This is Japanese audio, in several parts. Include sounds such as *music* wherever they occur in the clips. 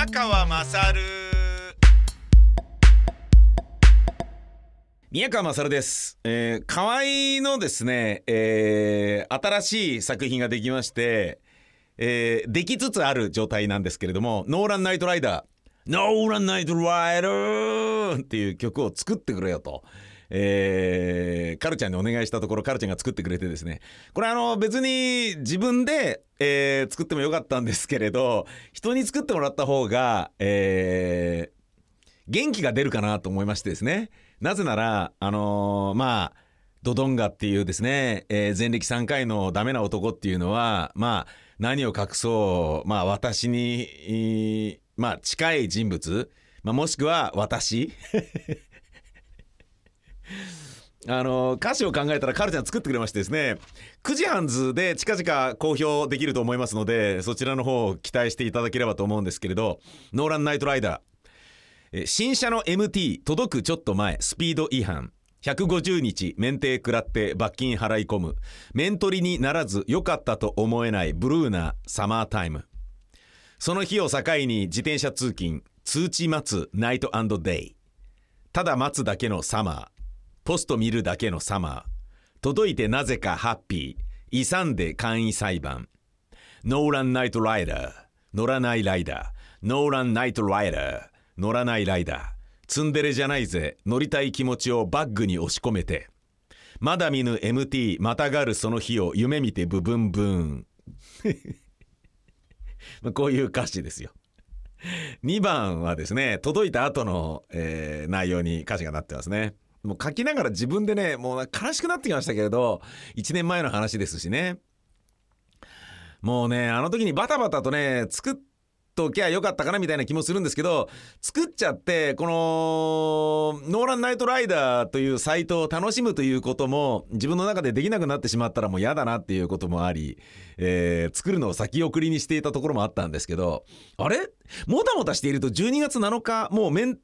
宮川まさる宮川まさるです、えー、河合のですね、えー、新しい作品ができまして、えー、できつつある状態なんですけれどもノーランナイトライダー。ノーランナイトライダーっていう曲を作ってくれよと。えー、カルちゃんにお願いしたところカルちゃんが作ってくれてですね。これあの別に自分で、えー、作ってもよかったんですけれど人に作ってもらった方が、えー、元気が出るかなと思いましてですね。なぜならあのーまあドドンガっていうですね、えー前歴3回のダメな男っていうのはまあ何を隠そうまあ私に、まあ近い人物、まあ、もしくは私。あの歌詞を考えたらカルちゃん作ってくれましてですね9時半図で近々公表できると思いますのでそちらの方を期待していただければと思うんですけれど No Run Night Rider。えー新車の MT 届くちょっと前スピード違反。150日免停食らって罰金払い込む。免取りにならず良かったと思えないブルーなサマータイム。その日を境に自転車通勤。通知待つ Night Day。ただ待つだけのサマー。ポスト見るだけのサマー届いてなぜかハッピー。勇んで簡易裁判。 No Run Night Rider。乗らないライダー。 No Run Night Rider。乗らないライダー。ツンデレじゃないぜ。乗りたい気持ちをバッグに押し込めて。まだ見ぬ MT またがるその日を夢見てブブンブーン。*laughs* こういう歌詞ですよ。2番はですね届いた後の、えー内容に歌詞がなってますね。もう書きながら自分でねもう悲しくなってきましたけれど1年前の話ですしね。もうねあの時にバタバタとね作っときゃよかったかなみたいな気もするんですけど作っちゃってこのノーランナイトライダーというサイトを楽しむということも自分の中でできなくなってしまったらもう嫌だなっていうこともあり、えー作るのを先送りにしていたところもあったんですけどあれ？もたもたしていると12月7日もう免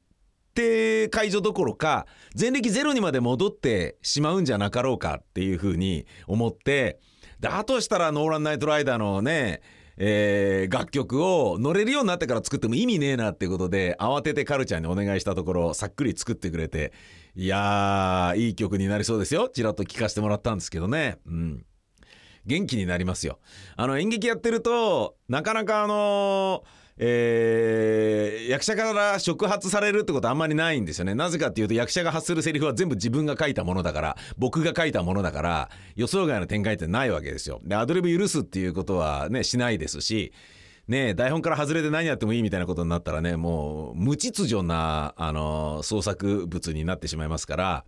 停解除どころか前歴ゼロにまで戻ってしまうんじゃなかろうかっていうふうに思ってだとしたらノーランナイトライダーのねえー楽曲を乗れるようになってから作っても意味ねえなっていうことで慌ててカルちゃんにお願いしたところさっくり作ってくれていやーいい曲になりそうですよ。ちらっと聴かせてもらったんですけどね。うん。元気になりますよ。あの演劇やってるとなかなかあのえー役者から触発されるってことあんまりないんですよね。なぜかっていうと役者が発するセリフは全部自分が書いたものだから僕が書いたものだから予想外の展開ってないわけですよ。でアドリブ許すっていうことはねしないですしね台本から外れて何やってもいいみたいなことになったらねもう無秩序なあの創作物になってしまいますから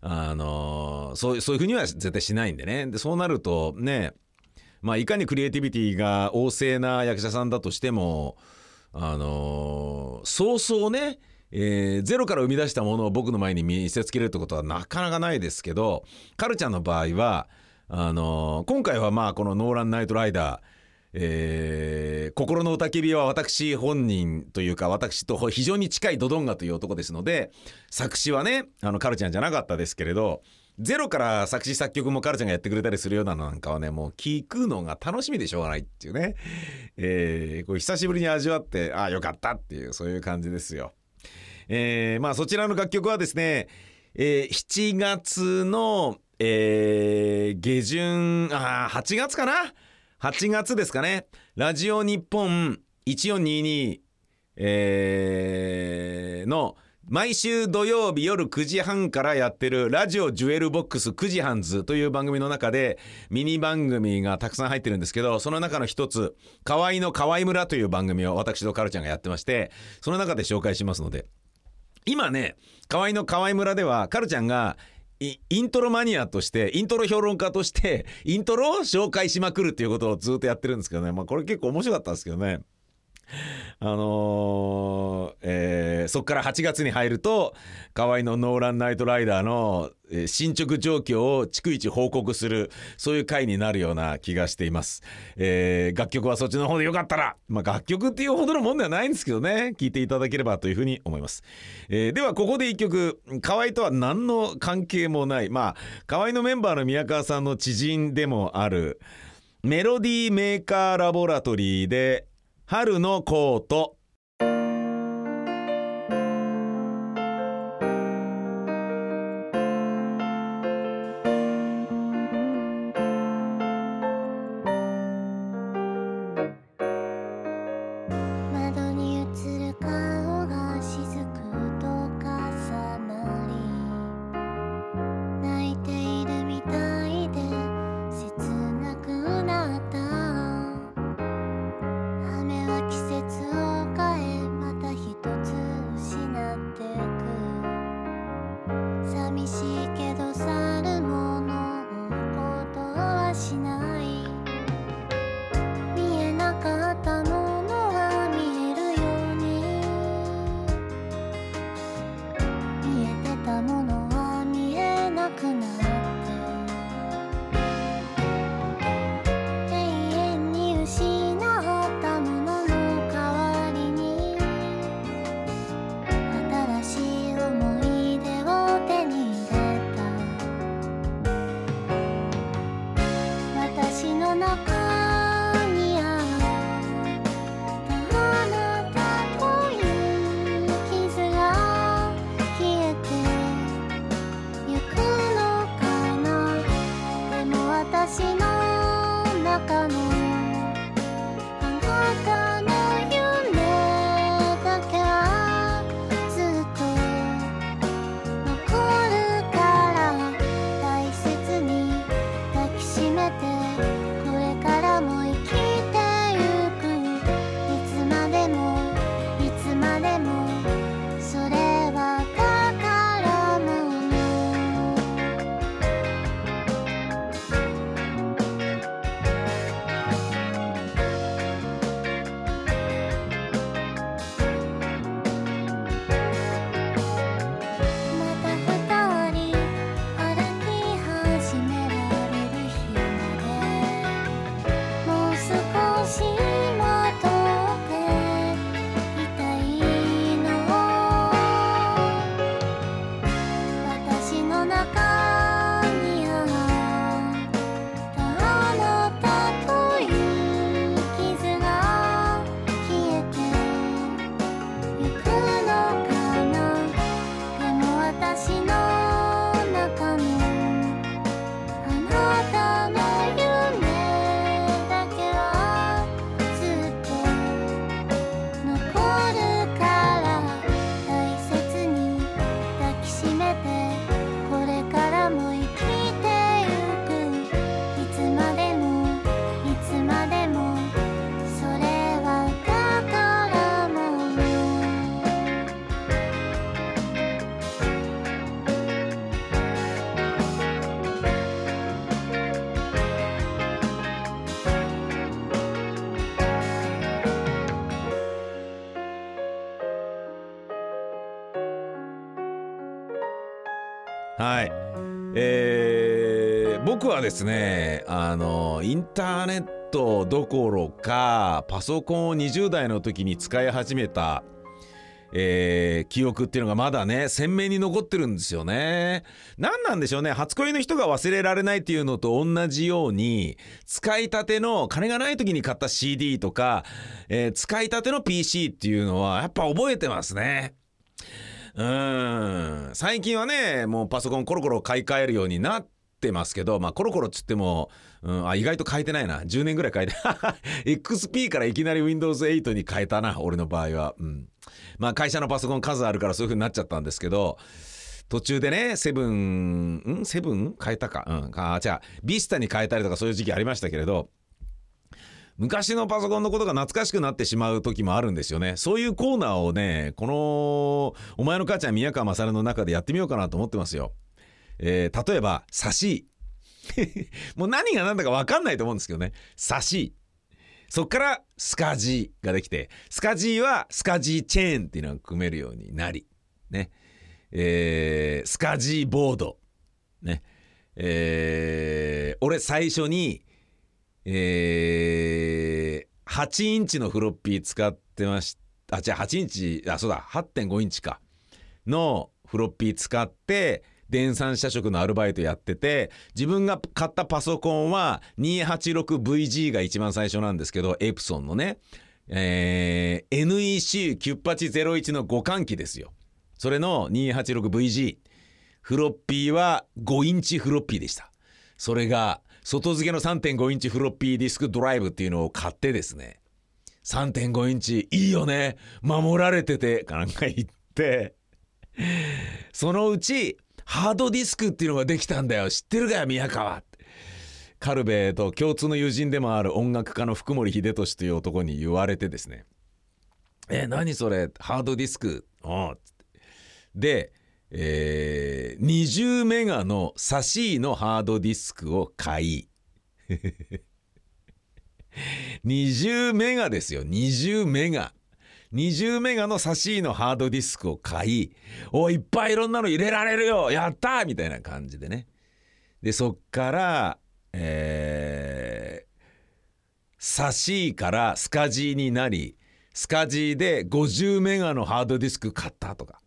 あのそうそういうふうには絶対しないんでね。でそうなるとねまあいかにクリエイティビティが旺盛な役者さんだとしてもあのそうそうねえーゼロから生み出したものを僕の前に見せつけるってことはなかなかないですけどカルちゃんの場合はあの今回はまあこの「ノーランナイトライダー」えー心の雄たけびは私本人というか私と非常に近いドドンガという男ですので作詞はねあのカルちゃんじゃなかったですけれどゼロから作詞作曲もカルちゃんがやってくれたりするようなのなんかはねもう聞くのが楽しみでしょうがないっていうね、えーこれ久しぶりに味わってああよかったっていうそういう感じですよ。えーまあそちらの楽曲はですね、えー7月の、えー下旬あ8月かな？8月ですかね。ラジオ日本1422、えーの毎週土曜日夜9時半からやってるラジオジュエルボックス9時半図という番組の中でミニ番組がたくさん入ってるんですけどその中の一つ河合の河合村という番組を私とカルちゃんがやってましてその中で紹介しますので。今ね河合の河合村ではカルちゃんがイントロマニアとしてイントロ評論家としてイントロを紹介しまくるっていうことをずっとやってるんですけどね。まあこれ結構面白かったんですけどね。*laughs* あのーえーそっから8月に入ると河合のノーランナイトライダーの、えー進捗状況を逐一報告するそういう回になるような気がしています、えー楽曲はそっちの方でよかったら、まあ、楽曲っていうほどのもんではないんですけどね聴いていただければというふうに思います、えーではここで一曲河合とは何の関係もない。まあ河合のメンバーの宮川さんの知人でもあるメロディーメーカーラボラトリーで春のコート。はい。えー僕はですね、あの、インターネットどころか、パソコンを20代の時に使い始めた、えー記憶っていうのがまだね、鮮明に残ってるんですよね。何なんでしょうね。初恋の人が忘れられないっていうのと同じように、使いたての金がない時に買った CD とか、えー使いたての PC っていうのはやっぱ覚えてますね。うん。最近はねもうパソコンコロコロ買い替えるようになってますけどまあコロコロっつっても、うん、あ意外と変えてないな。10年ぐらい変えて *laughs* XP からいきなり Windows8 に変えたな俺の場合は、うん、まあ会社のパソコン数あるからそういう風になっちゃったんですけど途中でねセブンん？セブン？変えたか。うん。あじゃあビスタに変えたりとかそういう時期ありましたけれど昔のパソコンのことが懐かしくなってしまう時もあるんですよね。そういうコーナーをね、この、お前の母ちゃん宮川勝の中でやってみようかなと思ってますよ。えー例えば、差し。*laughs* もう何が何だか分かんないと思うんですけどね。差し。そっからスカジーができて、スカジーはスカジーチェーンっていうのが組めるようになり、ね。えースカジーボード。ね。えー俺最初に、えー8インチのフロッピー使ってました。あ、じゃあ8インチ、あ、そうだ、8.5インチか。のフロッピー使って、電算写植のアルバイトやってて、自分が買ったパソコンは 286VG が一番最初なんですけど、エプソンのね、えー NEC9801 の互換機ですよ。それの 286VG。フロッピーは5インチフロッピーでした。それが外付けの3.5インチフロッピーディスクドライブっていうのを買ってですね、3.5インチいいよね。守られてて、かなんか言って、そのうちハードディスクっていうのができたんだよ。知ってるかよ、宮川。カルベと共通の友人でもある音楽家の福森秀俊という男に言われてですね、え、何それ？ハードディスク？おうつって。で、えー20メガのサシーのハードディスクを買い。*laughs* 20メガですよ。20メガ。20メガのサシーのハードディスクを買い。おいっぱいいろんなの入れられるよ。やったみたいな感じでね。でそっからえー、サシーからスカジーになりスカジーで50メガのハードディスク買ったとか。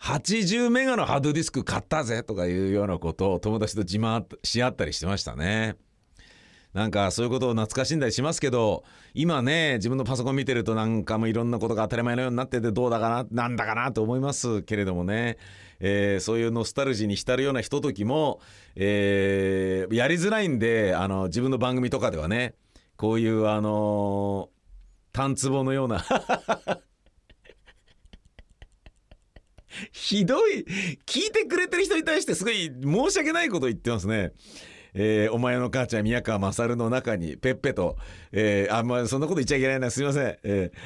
80メガのハードディスク買ったぜとかいうようなことを友達と自慢し合ったりしてましたね。なんかそういうことを懐かしんだりしますけど今ね自分のパソコン見てるとなんかもいろんなことが当たり前のようになっててどうだかななんだかなと思いますけれどもね、えー、そういうノスタルジーに浸るようなひとときも、えー、やりづらいんであの自分の番組とかではねこういうあのー、単壺のような *laughs* ひどい聞いてくれてる人に対してすごい申し訳ないこと言ってますね。えー、お前の母ちゃん宮川勝の中にペッペと、えー、あ、まあ、そんなこと言っちゃいけないな、すいません。えー、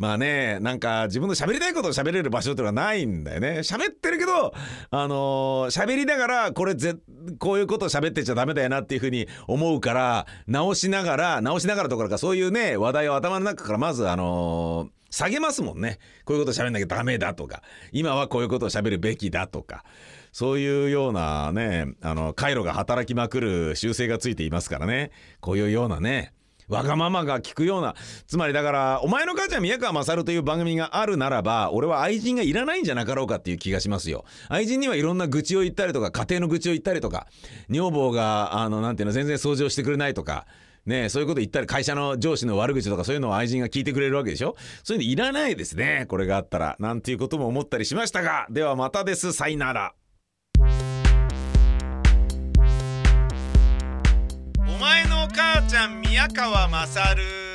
まあね、なんか自分の喋りたいことを喋れる場所っていうのはないんだよね。喋ってるけど、あのー、喋りながら、これぜ、こういうことを喋ってちゃダメだよなっていうふうに思うから、直しながら、直しながらところか、そういうね、話題を頭の中からまず、あのー下げますもんね。こういうこと喋んなきゃダメだとか、今はこういうことを喋るべきだとか、そういうようなね、あの、回路が働きまくる習性がついていますからね。こういうようなね、わがままが聞くような、つまりだから、お前の母ちゃん宮川勝という番組があるならば、俺は愛人がいらないんじゃなかろうかっていう気がしますよ。愛人にはいろんな愚痴を言ったりとか、家庭の愚痴を言ったりとか、女房が、あの、なんていうの、全然掃除をしてくれないとか、ねそういうこと言ったら、会社の上司の悪口とかそういうのを愛人が聞いてくれるわけでしょ？そういうのいらないですね。これがあったら。なんていうことも思ったりしましたが、ではまたです。さいなら。お前の母ちゃん宮川勝